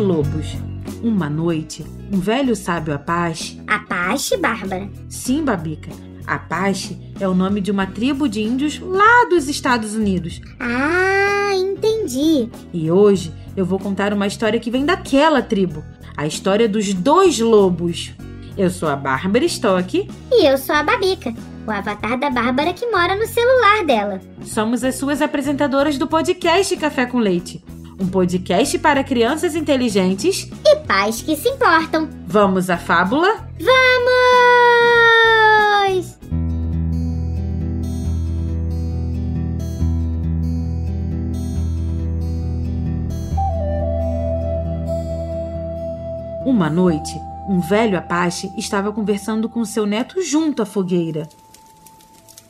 Lobos. Uma noite, um velho sábio Apache. Apache, Bárbara? Sim, Babica. Apache é o nome de uma tribo de índios lá dos Estados Unidos. Ah, entendi. E hoje eu vou contar uma história que vem daquela tribo. A história dos dois lobos. Eu sou a Bárbara Stock. E eu sou a Babica, o avatar da Bárbara que mora no celular dela. Somos as suas apresentadoras do podcast Café com Leite. Um podcast para crianças inteligentes. E pais que se importam. Vamos à fábula? Vamos! Uma noite, um velho Apache estava conversando com seu neto junto à fogueira.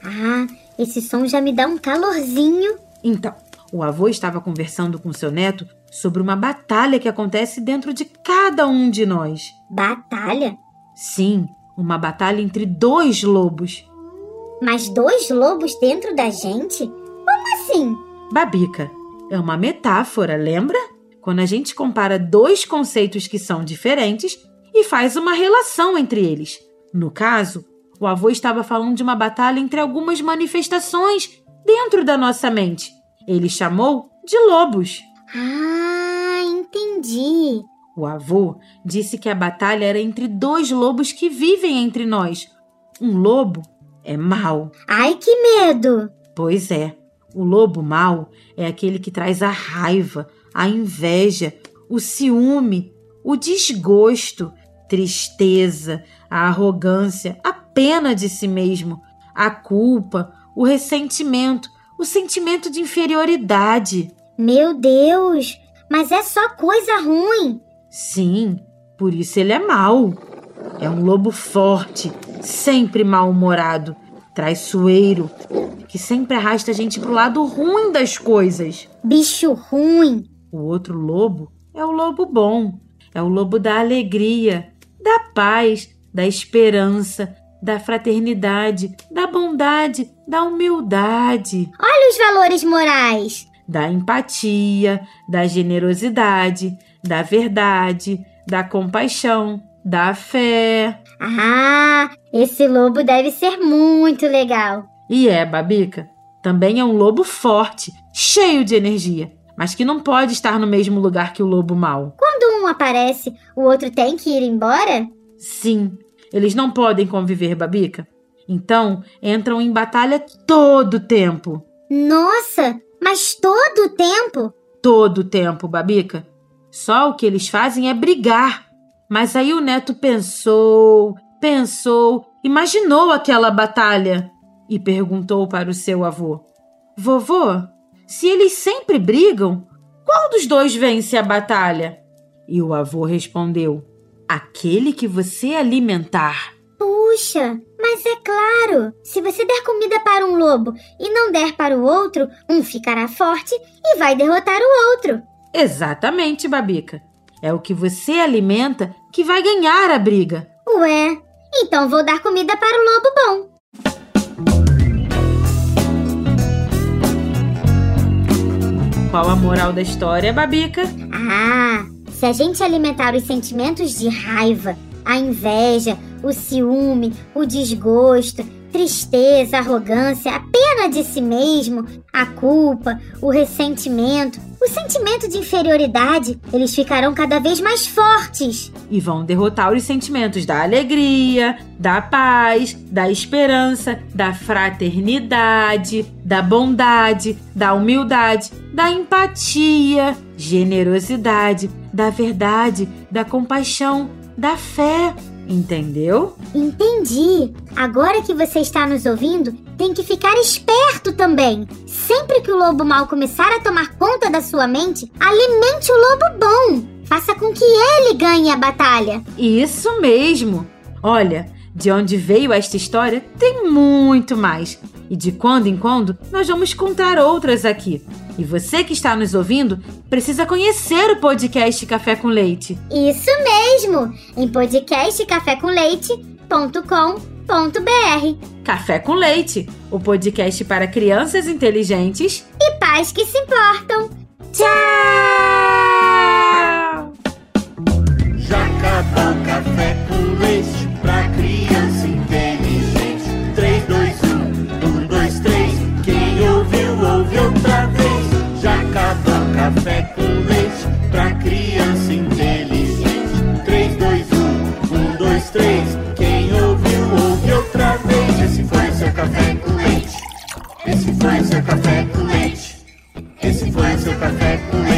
Ah, esse som já me dá um calorzinho. Então, o avô estava conversando com seu neto sobre uma batalha que acontece dentro de cada um de nós. Batalha? Sim, uma batalha entre dois lobos. Mas dois lobos dentro da gente? Como assim? Babica, é uma metáfora, lembra? Quando a gente compara dois conceitos que são diferentes e faz uma relação entre eles. No caso, o avô estava falando de uma batalha entre algumas manifestações dentro da nossa mente. Ele chamou de lobos. Ah, entendi. O avô disse que a batalha era entre dois lobos que vivem entre nós. Um lobo é mau. Ai, que medo! Pois é, o lobo mau é aquele que traz a raiva, a inveja, o ciúme, o desgosto, tristeza, a arrogância, a pena de si mesmo, a culpa, o ressentimento, o sentimento de inferioridade. Meu Deus! Mas é só coisa ruim. Sim, por isso ele é mau. É um lobo forte, sempre mal-humorado, traiçoeiro, que sempre arrasta a gente pro lado ruim das coisas. Bicho ruim. O outro lobo é o lobo bom. É o lobo da alegria, da paz, da esperança, da fraternidade, da bondade, da humildade, Olha os valores morais. da empatia, da generosidade, da verdade, da compaixão, da fé. Ah, esse lobo deve ser muito legal. E é, Babica, também é um lobo forte, cheio de energia, mas que não pode estar no mesmo lugar que o lobo mau. Quando um aparece, o outro tem que ir embora? Sim, eles não podem conviver, Babica. Então, entram em batalha todo o tempo. Nossa, mas todo o tempo? Todo o tempo, Babica. Só o que eles fazem é brigar. Mas aí o neto pensou, pensou, imaginou aquela batalha e perguntou para o seu avô: Vovô, se eles sempre brigam, qual dos dois vence a batalha? E o avô respondeu: Aquele que você alimentar. Puxa, mas é claro, se você der comida para um lobo e não der para o outro, um ficará forte e vai derrotar o outro. Exatamente, Babica. É o que você alimenta que vai ganhar a briga. Ué, então vou dar comida para o lobo bom. Qual a moral da história, Babica? Ah, se a gente alimentar os sentimentos de raiva, a inveja, o ciúme, o desgosto, tristeza, arrogância, a pena de si mesmo, a culpa, o ressentimento, o sentimento de inferioridade, eles ficarão cada vez mais fortes. E vão derrotar os sentimentos da alegria, da paz, da esperança, da fraternidade, da bondade, da humildade, da empatia, generosidade, da verdade, da compaixão, da fé. Entendeu? Entendi. Agora que você está nos ouvindo, tem que ficar esperto também. Sempre que o lobo mal começar a tomar conta da sua mente, alimente o lobo bom. Faça com que ele ganhe a batalha. Isso mesmo. Olha, de onde veio esta história tem muito mais. E de quando em quando nós vamos contar outras aqui. E você que está nos ouvindo precisa conhecer o podcast Café com Leite. Isso mesmo! Em podcastcafécomleite.com.br www.cafécomleite.com.br. Café com Leite, o podcast para crianças inteligentes e pais que se importam. Tchau! Já acabou o café com leite pra criança inteligente. 3, 2, 1, 1, 2, 3. Quem ouviu, ouviu. Esse foi o seu café com leite. Esse foi o seu café com leite. Esse foi o seu café com leite.